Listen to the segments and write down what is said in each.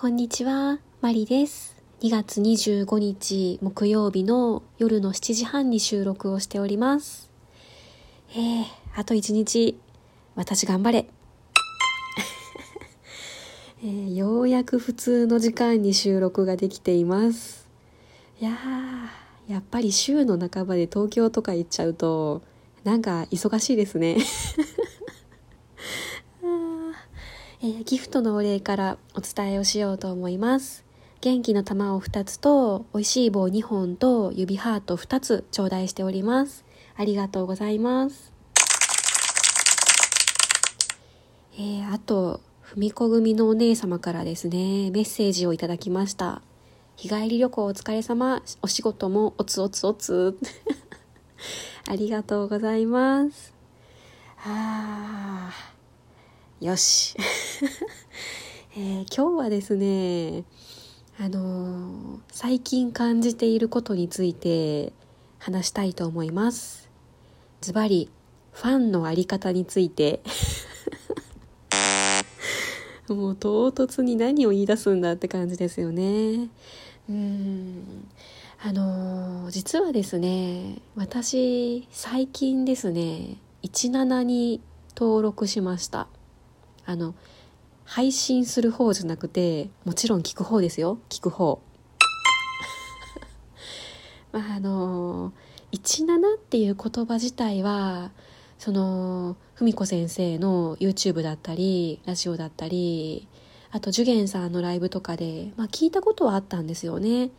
こんにちは、マリです。2月25日木曜日の夜の7時半に収録をしております。えー、あと1日、私頑張れ。えーようやく普通の時間に収録ができています。いやー、やっぱり週の半ばで東京とか行っちゃうと、なんか忙しいですね。えーギフトのお礼からお伝えをしようと思います。元気の玉を2つと、美味しい棒2本と指ハート2つ頂戴しております。ありがとうございます。えーあと、ふみこ組のお姉様からですね、メッセージをいただきました。日帰り旅行お疲れ様、お仕事もおつおつおつ。ありがとうございます。あー、よし。えー今日はですね、あのー最近感じていることについて話したいと思います。ズバリ、ファンのあり方について。もう唐突に何を言い出すんだって感じですよね。うん。あのー実はですね、私、最近ですね、17に登録しました。あの、配信する方じゃなくて、もちろん聞く方ですよ。聞く方。まあ、あの、17っていう言葉自体は、その、文子先生の YouTube だったり、ラジオだったり、あと、ジュゲンさんのライブとかで、まあ、聞いたことはあったんですよね。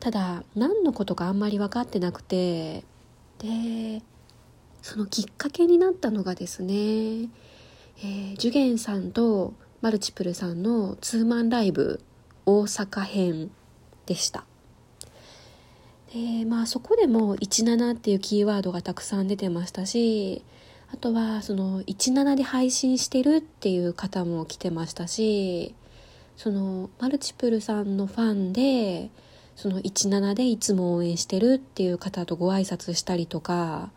ただ、何のことかあんまり分かってなくて、で、そのきっかけになったのがですね、えー、ジュゲンさんとマルチプルさんのツーマンライブ大阪編でした。で、まあそこでも17っていうキーワードがたくさん出てましたし、あとはその17で配信してるっていう方も来てましたし、そのマルチプルさんのファンで、その17でいつも応援してるっていう方とご挨拶したりとか、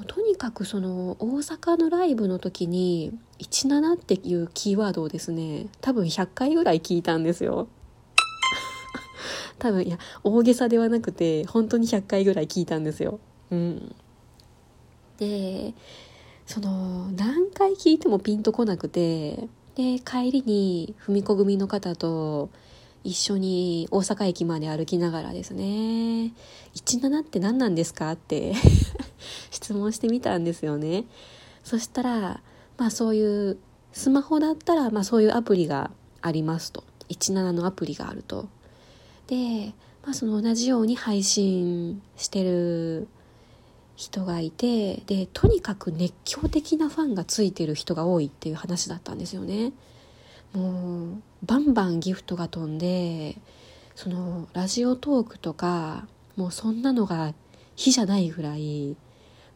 もうとにかくその大阪のライブの時に17っていうキーワードをですね多分100回ぐらい聞いたんですよ。多分いや大げさではなくて本当に100回ぐらい聞いたんですよ。うん。でその何回聞いてもピンとこなくてで帰りに文子組の方と一緒に大阪駅まで歩きながらですね17って何なんですか？って 質問してみたんですよね。そしたらまあそういうスマホだったらまあそういうアプリがありますと。17のアプリがあると。で、まあ、その同じように配信してる人がいてでとにかく熱狂的なファンがついてる人が多いっていう話だったんですよね。もうバンバンギフトが飛んでそのラジオトークとかもうそんなのが比じゃないぐらい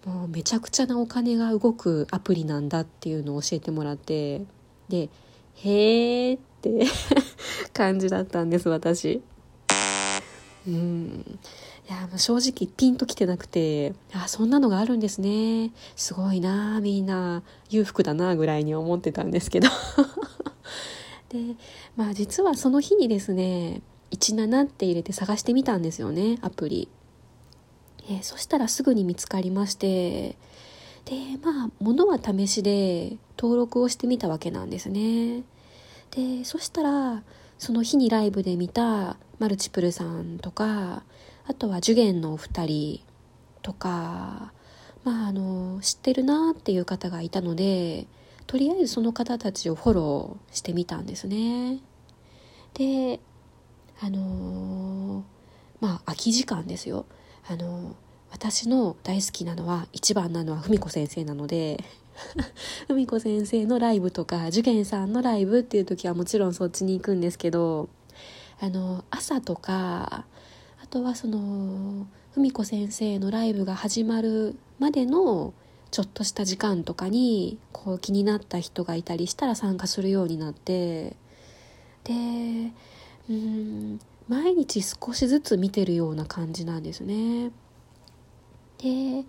もうめちゃくちゃなお金が動くアプリなんだっていうのを教えてもらってでへーって 感じだったんです私。うん。いやもう正直ピンときてなくてあそんなのがあるんですね。すごいなみんな裕福だなぐらいに思ってたんですけど。でまあ実はその日にですね17って入れて探してみたんですよねアプリ。えーそしたらすぐに見つかりましてでまあ物は試しで登録をしてみたわけなんですね。でそしたらその日にライブで見たマルチプルさんとかあとはジュゲンのお二人とかまああの知ってるなっていう方がいたのでとりあえずその方たちをフォローしてみたんですね。であのーまあ空き時間ですよ。あの私の大好きなのは一番なのは文子先生なので 文子先生のライブとか受験さんのライブっていう時はもちろんそっちに行くんですけどあの朝とかあとはその文子先生のライブが始まるまでのちょっとした時間とかにこう気になった人がいたりしたら参加するようになってでうん毎日少しずつ見てるような感じなんですね。で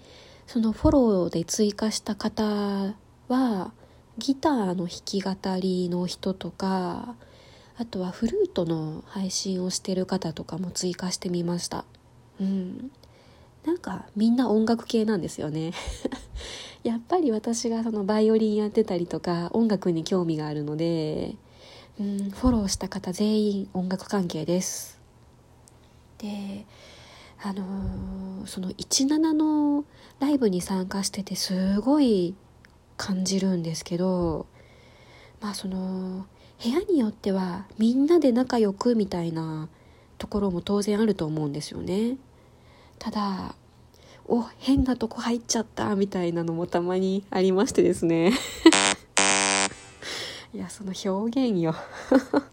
そのフォローで追加した方はギターの弾き語りの人とかあとはフルートの配信をしてる方とかも追加してみましたうんなんかみんな音楽系なんですよね。やっぱり私がそのバイオリンやってたりとか音楽に興味があるので、うん、フォローした方全員音楽関係です。であのー、その17のライブに参加しててすごい感じるんですけどまあその部屋によってはみんなで仲良くみたいなところも当然あると思うんですよね。ただお変なとこ入っちゃったみたいなのもたまにありましてですね。いやその表現よ。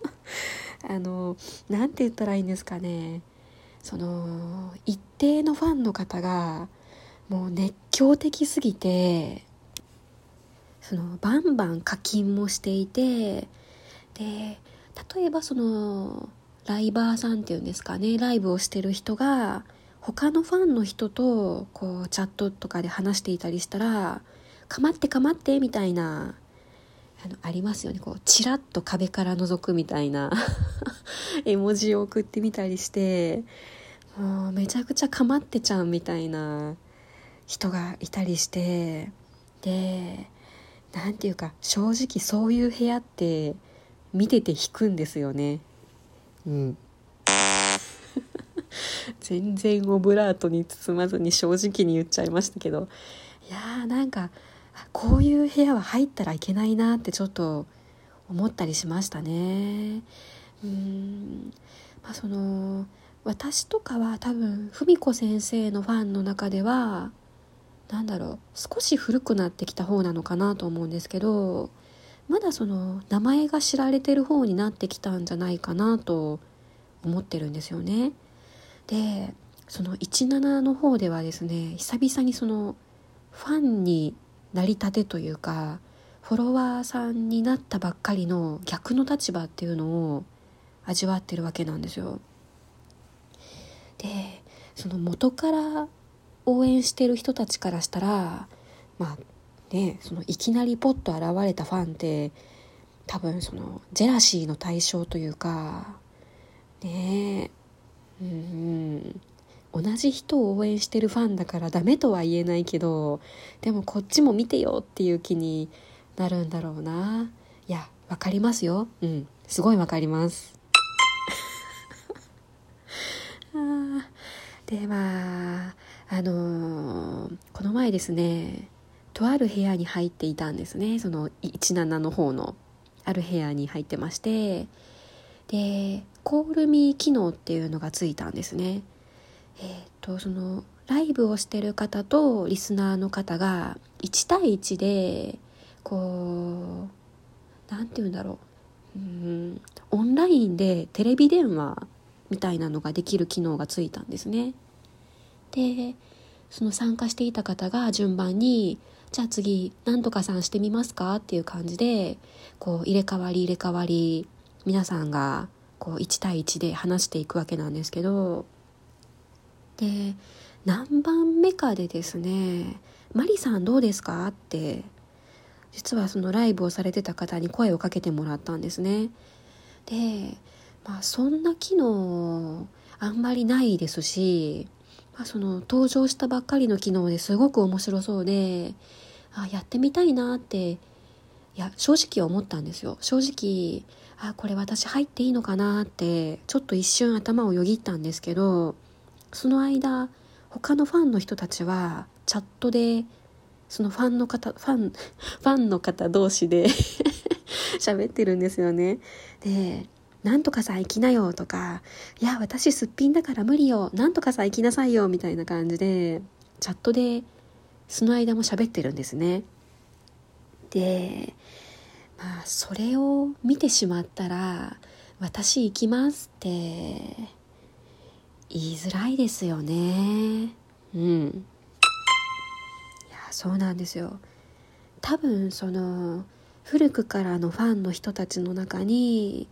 あの何て言ったらいいんですかね。その一定のファンの方がもう熱狂的すぎてそのバンバン課金もしていてで例えばそのライバーさんっていうんですかねライブをしてる人が他のファンの人とこうチャットとかで話していたりしたら「かまってかまって」みたいなあのありますよね。こうチラッと壁から覗くみたいな 絵文字を送ってみたりしてもうめちゃくちゃかまってちゃうみたいな人がいたりしてで何て言うか正直そういう部屋って見てて引くんですよね。うん。全然オブラートに包まずに正直に言っちゃいましたけど。いやーなんかこういう部屋は入ったらいけないなってちょっと思ったりしましたね。うん。まあその私とかは多分文子先生のファンの中では何だろう少し古くなってきた方なのかなと思うんですけどまだその名前が知られてる方になってきたんじゃないかなと思ってるんですよね。でその17の方ではですね久々にそのファンになりたてというかフォロワーさんになったばっかりの逆の立場っていうのを味わってるわけなんですよ。でその元から応援してる人たちからしたらまあねそのいきなりポッと現れたファンって多分そのジェラシーの対象というかねえうん同じ人を応援してるファンだからダメとは言えないけどでもこっちも見てよっていう気になるんだろうな。いやわかりますよ。うん。すごいわかります。あでまああのー、この前ですねとある部屋に入っていたんですね。その17の方のある部屋に入ってまして。でコールミー機能っていうのがついたんですね。えっ、とそのライブをしてる方とリスナーの方が1対1でこう何て言うんだろう。うんオンラインでテレビ電話みたいなのができる機能がついたんですね。でその参加していた方が順番にじゃあ次何とかさんしてみますか？っていう感じでこう入れ替わり入れ替わり皆さんがこう1対1で話していくわけなんですけどで何番目かでですね「マリさんどうですか?」って実はそのライブをされてた方に声をかけてもらったんですねでまあそんな機能あんまりないですしまあ、その登場したばっかりの機能ですごく面白そうであやってみたいなっていや正直思ったんですよ正直あこれ私入っていいのかなってちょっと一瞬頭をよぎったんですけどその間他のファンの人たちはチャットでそのファンの方ファン ファンの方同士で 喋ってるんですよねでなんとかさ、行きなよとか、いや、私すっぴんだから無理よ。なんとかさ、行きなさいよ。みたいな感じで、チャットで、その間も喋ってるんですね。で、まあ、それを見てしまったら、私行きますって、言いづらいですよね。うん。いや、そうなんですよ。多分、その、古くからのファンの人たちの中に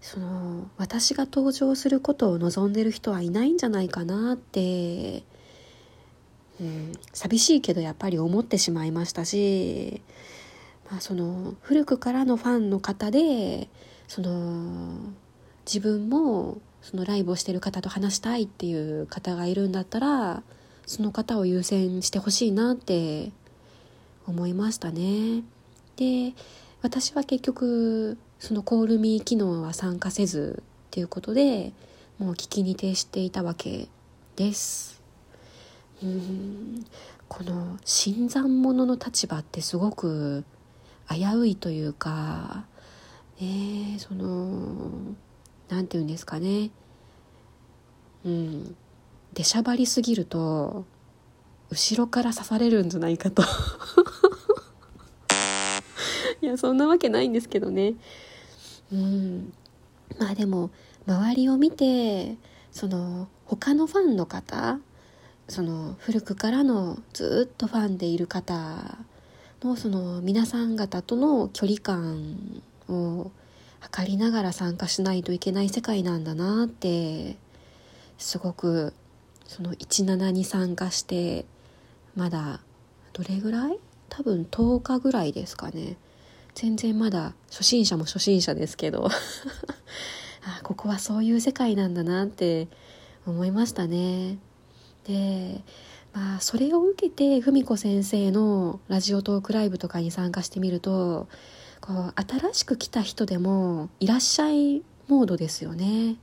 その私が登場することを望んでる人はいないんじゃないかなって、うん、寂しいけどやっぱり思ってしまいましたし、まあ、その古くからのファンの方でその自分もそのライブをしてる方と話したいっていう方がいるんだったらその方を優先してほしいなって思いましたね。で私は結局そのコールミー機能は参加せずっていうことでもう聞きに徹していたわけです。うん。この新参者の立場ってすごく危ういというか、ね、その何て言うんですかね。うん。出しゃばりすぎると後ろから刺されるんじゃないかと。いやそんなわけないんですけどね。うん。まあでも周りを見てその他のファンの方その古くからのずっとファンでいる方のその皆さん方との距離感を測りながら参加しないといけない世界なんだなってすごくその17に参加してまだどれぐらい多分10日ぐらいですかね全然まだ初心者も初心者ですけどあここはそういう世界なんだなって思いましたねでまあそれを受けて文子先生のラジオトークライブとかに参加してみるとこう新しく来た人でもいらっしゃいモードですよね。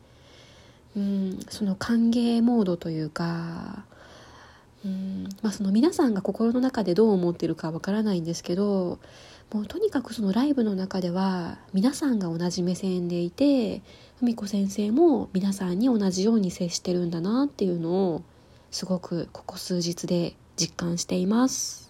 うんその歓迎モードというかうんまあその皆さんが心の中でどう思ってるかわからないんですけどもうとにかくそのライブの中では皆さんが同じ目線でいて文子先生も皆さんに同じように接してるんだなっていうのをすごくここ数日で実感しています。